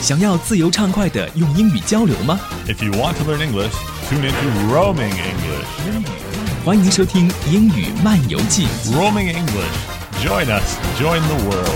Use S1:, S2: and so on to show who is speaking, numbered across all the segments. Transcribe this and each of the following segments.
S1: 想要自由畅快的用英语交流吗
S2: If you want to learn English, tune into Roaming English.
S1: 欢迎收听《英语漫游记》。
S2: Roaming English. Join us. Join the world.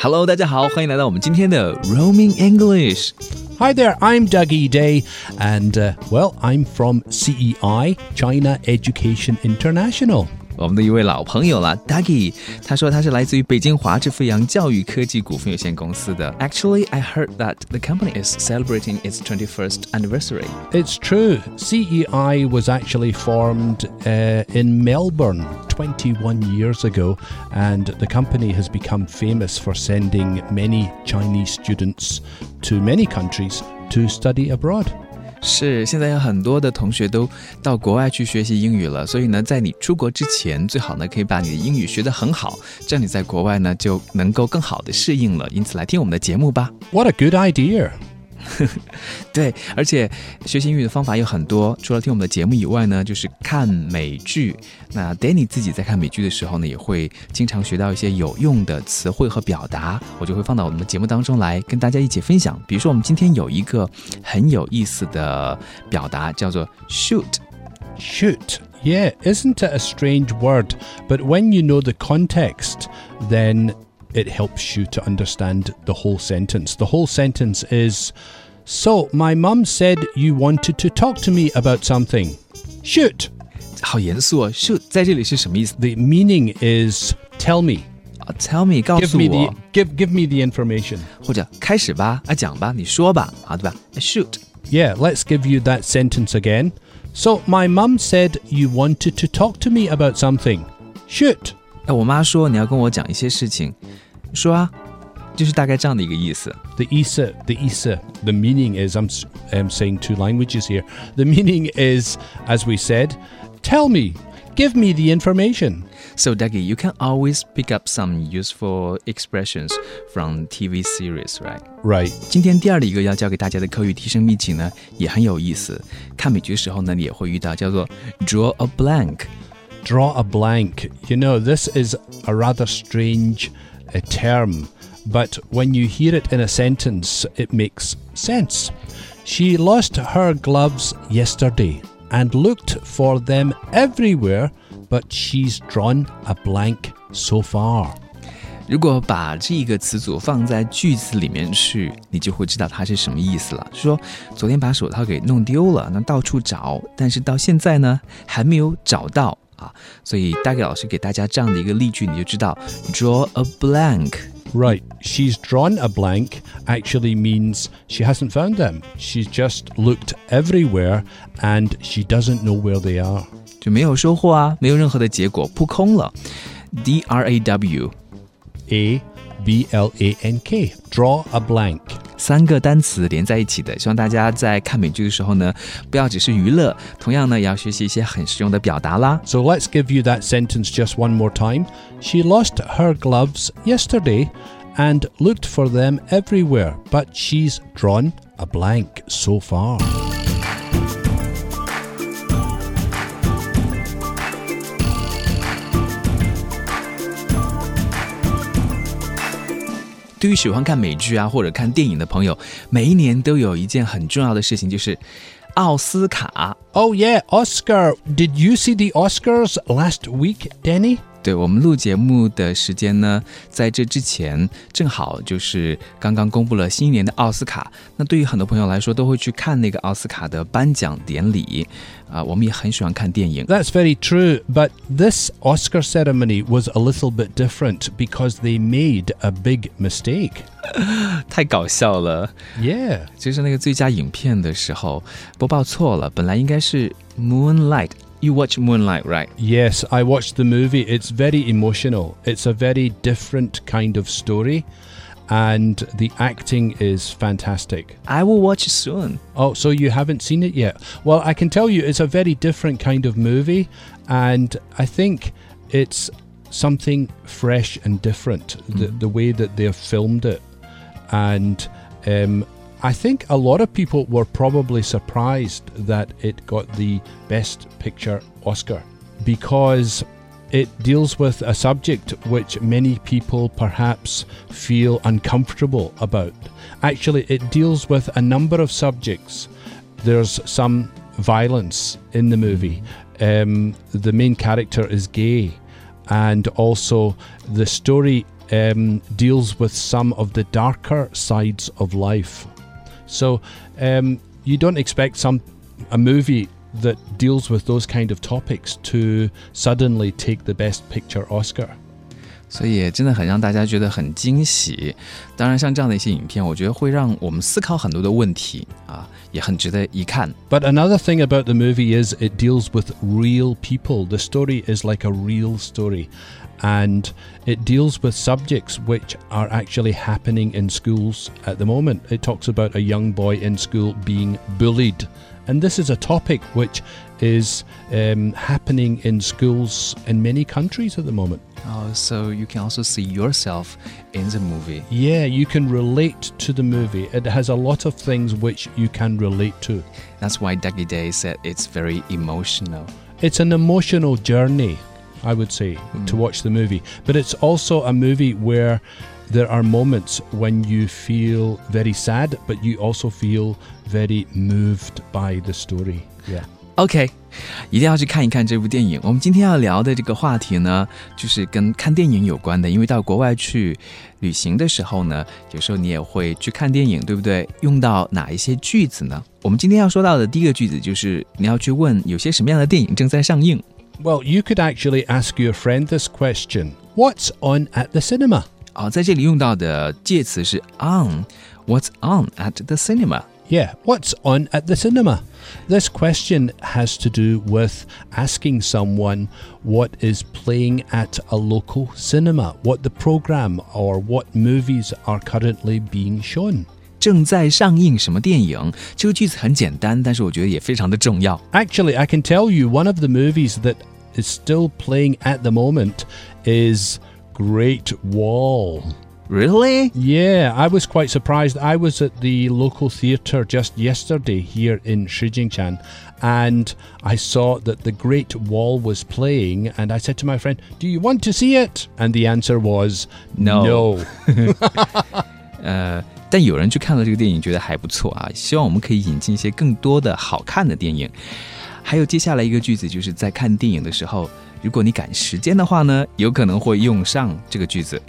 S1: Hello，大家好，欢迎来到我们今天的 Roaming English。
S3: Hi there, I'm Dougie Day, and uh, well, I'm from CEI, China Education International.
S1: 我们的一位老朋友了，Dougie，他说他是来自于北京华智飞扬教育科技股份有限公司的。Actually, I heard that the company is celebrating its 21st anniversary.
S3: It's true, CEI was actually formed uh, in Melbourne 21 years ago, and the company has become famous for sending many Chinese students to many countries to study abroad.
S1: 是，现在有很多的同学都到国外去学习英语了，所以呢，在你出国之前，最好呢可以把你的英语学得很好，这样你在国外呢就能够更好的适应了。因此，来听我们的节目吧。
S3: What a good idea!
S1: 对，而且学习英语的方法有很多，除了听我们的节目以外呢，就是看美剧。那 Danny 自己在看美剧的时候呢，也会经常学到一些有用的词汇和表达，我就会放到我们的节目当中来跟大家一起分享。比如说，我们今天有一个很有意思的表达，叫做 shoot。
S3: Shoot. Yeah, isn't it a strange word? But when you know the context, then it helps you to understand the whole sentence. The whole sentence is So, my mum said you wanted to talk to me about something. Shoot.
S1: 好严肃哦，shoot 在这里是什么意思
S3: The meaning is tell me.
S1: 啊？Tell me，告
S3: Give
S1: 诉
S3: me
S1: 我
S3: the，give give me the information.
S1: 或者开始吧，啊，讲吧，你说吧，啊，对吧？Shoot，
S3: Yeah, let's give you that sentence again. So, my mum said you wanted to talk to me about something. Shoot.
S1: 哎，我妈说你要跟我讲一些事情，说啊，就是大概这样的一个意思。
S3: The Isa, the Isa, the meaning is I'm, s- I'm saying two languages here. The meaning is, as we said, tell me, give me the information.
S1: So, Dougie, you can always pick up some useful expressions from TV series, right?
S3: Right.
S1: 今天第二的一个要教给大家的口语提升秘籍呢，也很有意思。看美剧的时候呢，你也会遇到叫做 draw a blank。
S3: Draw a blank. You know, this is a rather strange uh, term, but when you hear it in a sentence, it makes sense. She lost her gloves yesterday and looked for them everywhere, but she's drawn a blank so far.
S1: 如果把这个词组放在句子里面去，你就会知道它是什么意思了。说昨天把手套给弄丢了，那到处找，但是到现在呢还没有找到 啊。所以大概老师给大家这样的一个例句，你就知道 draw a blank。
S3: Right, she's drawn a blank actually means she hasn't found them. She's just looked everywhere and she doesn't know where they are.
S1: 就没有收获啊，没有任何的结果，扑空了。D R A W
S3: A B L A N K. Draw a blank.
S1: 三个单词连在一起的，希望大家在看美剧的时候呢，不要只是娱乐，同样呢，也要学习一些很实用的表达啦。
S3: So let's give you that sentence just one more time. She lost her gloves yesterday and looked for them everywhere, but she's drawn a blank so far.
S1: 对于喜欢看美剧啊或者看电影的朋友，每一年都有一件很重要的事情，就是奥斯卡。
S3: Oh, yeah, Oscar. Did you see the Oscars last week, Danny?
S1: 对我们录节目的时间呢，在这之前正好就是刚刚公布了新一年的奥斯卡。那对于很多朋友来说，都会去看那个奥斯卡的颁奖典礼啊、我们也很喜欢看电影。
S3: That's very true, but this Oscar ceremony was a little bit different because they made a big mistake.
S1: 太搞笑了！
S3: Yeah.
S1: 就是那个最佳影片的时候播报错了，本来应该是 Moonlight。 You watch Moonlight, right?
S3: Yes, I watched the movie. It's very emotional. It's a very different kind of story, and the acting is fantastic.
S1: I will watch it soon.
S3: Oh, so you haven't seen it yet? Well, I can tell you it's a very different kind of movie, and I think it's something fresh and different, the, the way that they've filmed it. And um, I think a lot of people were probably surprised that it got the Best Picture Oscar because it deals with a subject which many people perhaps feel uncomfortable about. Actually, it deals with a number of subjects. There's some violence in the movie. Um, the main character is gay, and also the story um, deals with some of the darker sides of life. So um, you don't expect some a movie that deals with those kind of topics to suddenly take the Best Picture Oscar.
S1: 所以真的很让大家觉得很惊喜。当然，像这样的一些影片，我觉得会让我们思考很多的问题啊，也很值得一看。
S3: But another thing about the movie is it deals with real people. The story is like a real story. And it deals with subjects which are actually happening in schools at the moment. It talks about a young boy in school being bullied. And this is a topic which is um, happening in schools in many countries at the moment.
S1: Oh, so you can also see yourself in the movie.
S3: Yeah, you can relate to the movie. It has a lot of things which you can relate to.
S1: That's why Dougie Day said it's very emotional.
S3: It's an emotional journey, I would say, to watch the movie. But it's also a movie where there are moments when you feel very sad, but you also feel very moved by the story. Yeah.
S1: OK，一定要去看一看这部电影。我们今天要聊的这个话题呢，就是跟看电影有关的。因为到国外去旅行的时候呢，有时候你也会去看电影，对不对？用到哪一些句子呢？我们今天要说到的第一个句子就是你要去问有些什么样的电影正在上映。
S3: Well, you could actually ask your friend this question What's on at the cinema?
S1: 哦，在这里用到的介词是 on。What's on at the cinema？
S3: Yeah, what's on at the cinema? This question has to do with asking someone what is playing at a local cinema, what the program or what movies are currently being shown.
S1: 正在上映什么电影？这个句子很简单，但是我觉得也非常的重要。
S3: Actually, I can tell you one of the movies that is still playing at the moment is Great Wall.
S1: Really？
S3: Yeah, I was quite surprised. I was at the local theatre just yesterday here in Shijingshan and I saw that the Great Wall was playing and I said to my friend, "Do you want to see it?" And the answer was
S1: No.
S3: no.
S1: 呃，但有人去看了这个电影，觉得还不错啊。希望我们可以引进一些更多的好看的电影。 还有接下来一个句子，就是在看电影的时候，如果你赶时间的话呢，有可能会用上这个句子。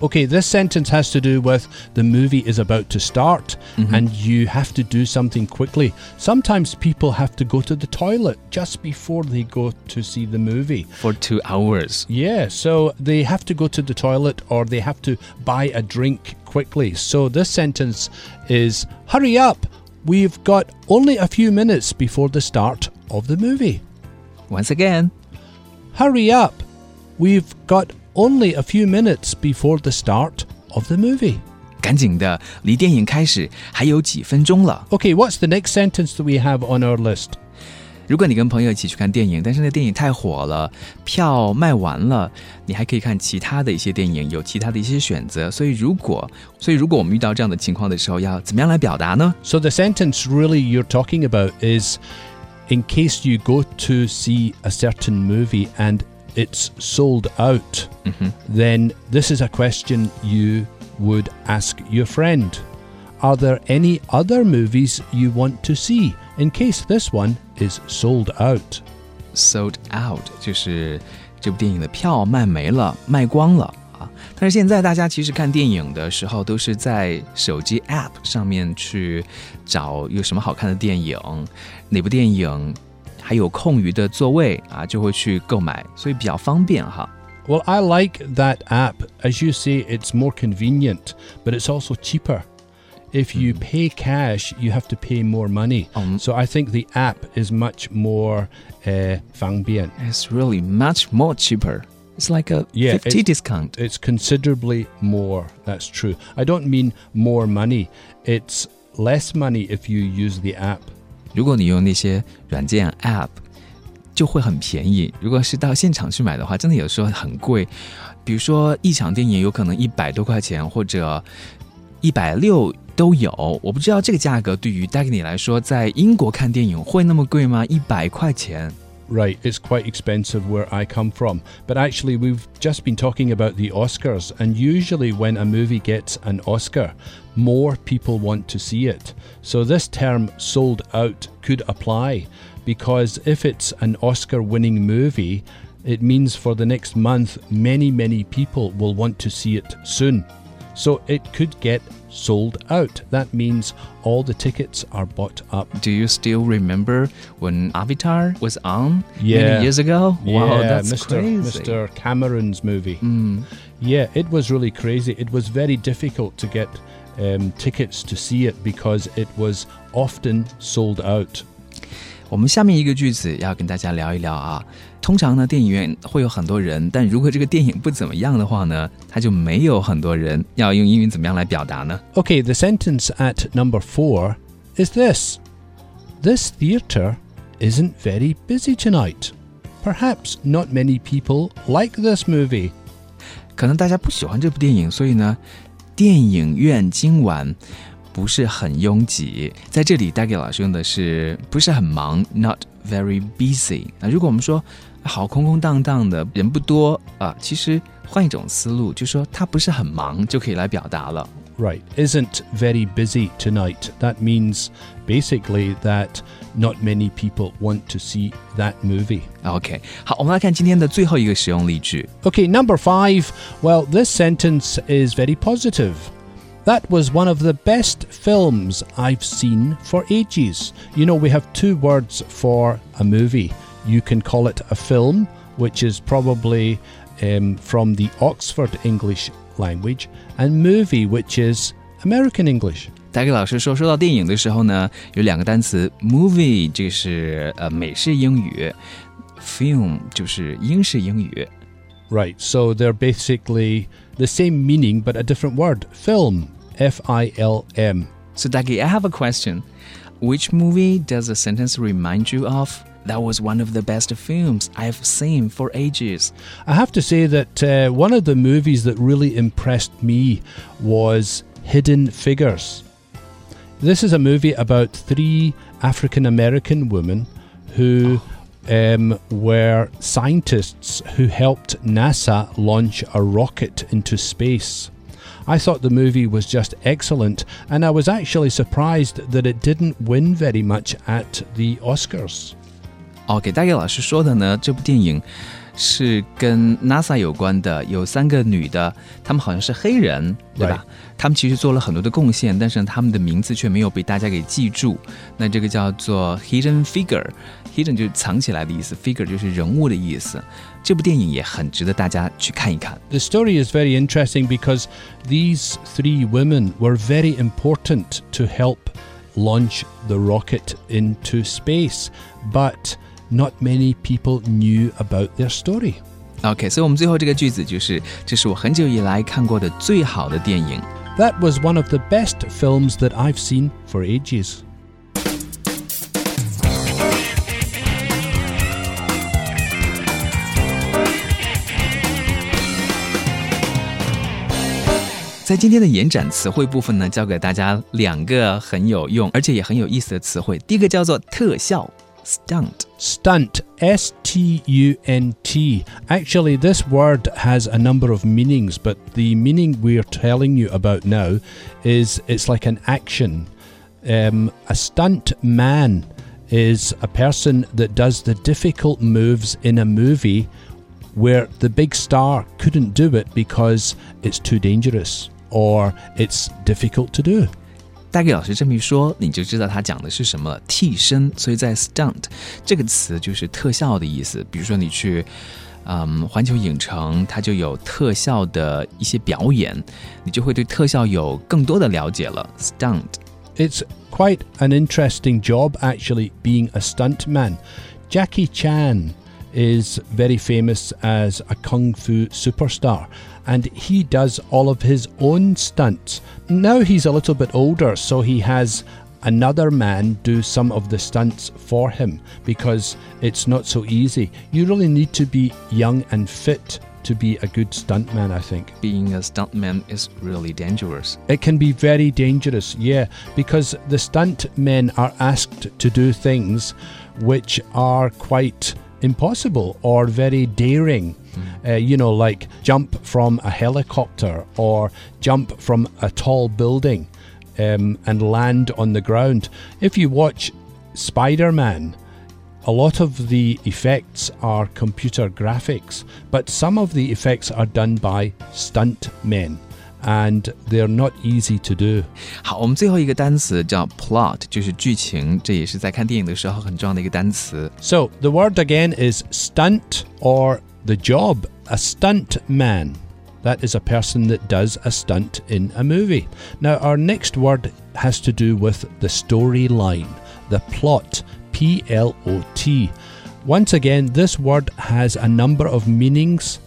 S3: Okay, this sentence has to do with the movie is about to start and you have to do something quickly. Sometimes people have to go to the toilet just before they go to see the movie.
S1: For two hours，
S3: Yeah, so they have to go to the toilet or they have to buy a drink quickly. So this sentence is Hurry up! We've got only a few minutes before the start of the movie.
S1: Once again，
S3: Hurry up! We've got only a few minutes before the start of the movie.
S1: 赶紧的，离电影开始还有几分钟了。
S3: Okay, what's the next sentence that we have on our list?
S1: 如果你跟朋友一起去看电影，但是那电影太火了，票卖完了，你还可以看其他的一些电影，有其他的一些选择。所以如果，所以如果我们遇到这样的情况的时候，要怎么样来表达呢？
S3: So the sentence really you're talking about is in case you go to see a certain movie and it's sold out, then this is a question you would ask your friend. Are there any other movies you want to see in case this one is sold out?
S1: sold out，就是这部电影的票卖没了，卖光了啊。但是现在大家其实看电影的时候，都是在手机 App 上面去找有什么好看的电影，哪部电影还有空余的座位啊，就会去购买，所以比较方便哈。
S3: Well, I like that app. As you say, it's more convenient, but it's also cheaper. If you pay cash, you have to pay more money.
S1: Um,
S3: so I think the app is much more uh, 方便.
S1: It's really much more cheaper. It's like a
S3: Yeah,
S1: fifty
S3: it-
S1: discount.
S3: It's considerably more. That's true. I don't mean more money. It's less money if you use the app.
S1: 如果你用那些软件 App，就会很便宜。如果是到现场去买的话，真的有时候很贵。比如说一场电影有可能一百多块钱，或者一百六 都有。我不知道这个价格对于 Dagny 来说，在英国看电影会那么贵吗？一百块钱
S3: Right, it's quite expensive where I come from. But actually, we've just been talking about the Oscars, and usually when a movie gets an Oscar, more people want to see it. So this term sold out could apply because if it's an Oscar winning movie, it means for the next month, many, many people will want to see it soon. So it could get sold out. That means all the tickets are bought up.
S1: Do you still remember when Avatar was on
S3: Yeah.
S1: many years ago? wow,
S3: yeah,
S1: that's
S3: Mr.
S1: crazy.
S3: Mr. Cameron's movie.
S1: Mm.
S3: Yeah, it was really crazy. It was very difficult to get um, tickets to see it because it was often sold out.
S1: 我们下面一个句子要跟大家聊一聊啊。通常呢，电影院会有很多人，但如果这个电影不怎么样的话呢，它就没有很多人。要用英语怎么样来表达呢？
S3: Okay, the sentence at number four is this This theatre isn't very busy tonight. Perhaps not many people like this movie.
S1: 可能大家不喜欢这部电影，所以呢，电影院今晚 不是很拥挤。在这里，大给老师用的是不是很忙，not very busy。那如果我们说好空空荡荡的，人不多啊，其实换一种思路，就说他不是很忙，就可以来表达了。
S3: Right, isn't very busy tonight. That means basically that not many people want to see that movie.
S1: OK，好，我们来看今天的最后一个实用例句。
S3: Okay, number five. Well, this sentence is very positive. That was one of the best films I've seen for ages. You know, we have two words for a movie. You can call it a film, which is probably um, from the Oxford English language, and movie, which is American English.
S1: 大给老师说，说到电影的时候呢，有两个单词，movie 这个是呃美式英语，film 就是英式英语。
S3: Right, so they're basically the same meaning but a different word. Film, F I L M.
S1: So, Dagi, I have a question. Which movie does the sentence remind you of? That was one of the best films I've seen for ages.
S3: I have to say that uh, one of the movies that really impressed me was Hidden Figures. This is a movie about three African American women who um, were scientists who helped NASA launch a rocket into space. I thought the movie was just excellent, and I was actually surprised that it didn't win very much at the Oscars.
S1: 哦，给大概老师说的呢，这部电影 是跟 NASA 有关的，有三个女的，她们好像是黑人，对吧？她们其实做了很多的贡献，但是呢她们的名字却没有被大家给记住。那这个叫做 hidden figure，hidden 就是藏起来的意思，figure 就是人物的意思。这部电影也很值得大家去看一看。
S3: The story is very interesting because these three women were very important to help launch the rocket into space, but not many people knew about their story.
S1: OK，所以我们最后这个句子就是：这是我很久以来看过的最好的电影。
S3: That was one of the best films that I've seen for ages.
S1: Stunt.
S3: Stunt, S T U N T. Actually, this word has a number of meanings, but the meaning we're telling you about now is it's like an action. Um, a stunt man is a person that does the difficult moves in a movie where the big star couldn't do it because it's too dangerous or it's difficult to do.
S1: 大概老师这么一说，你就知道他讲的是什么替身。所以在 stunt 这个词就是特效的意思。比如说你去，嗯，环球影城，它就有特效的一些表演，你就会对特效有更多的了解了。stunt。
S3: It's quite an interesting job, actually, being a stuntman. Jackie Chan is very famous as a kung fu superstar, and he does all of his own stunts. Now he's a little bit older, so he has another man do some of the stunts for him because it's not so easy. You really need to be young and fit to be a good stuntman, I think.
S1: Being a stuntman is really dangerous.
S3: It can be very dangerous, yeah, because the stuntmen are asked to do things which are quite impossible or very daring. Uh, you know, like jump from a helicopter or jump from a tall building um, and land on the ground. If you watch Spider Man, a lot of the effects are computer graphics, but some of the effects are done by stunt men And they're not easy to do.
S1: 好，我们最后一个单词叫 plot，就是剧情，这也是在看电影的时候很重要的一个单词。
S3: So the word again is stunt or the job. A stunt man. That is a person that does a stunt in a movie. Now, our next word has to do with the storyline, the plot. P L O T. Once again, this word has a number of meanings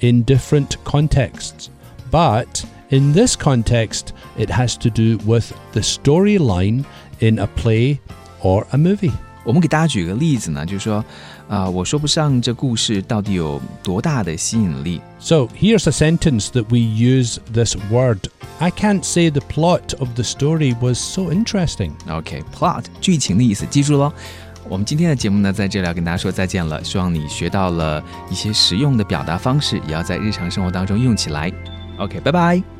S3: in different contexts. But in this context, it has to do with the storyline in a play or a movie.
S1: 我们给大家举个例子呢，就是说，啊、我说不上这故事到底有多大的吸引力。
S3: So here's a sentence that we use this word. I can't say the plot of the story was so interesting.
S1: OK，plot、剧情的意思，记住喽。我们今天的节目呢，在这里要跟大家说再见了。希望你学到了一些实用的表达方式，也要在日常生活当中用起来。OK，拜拜。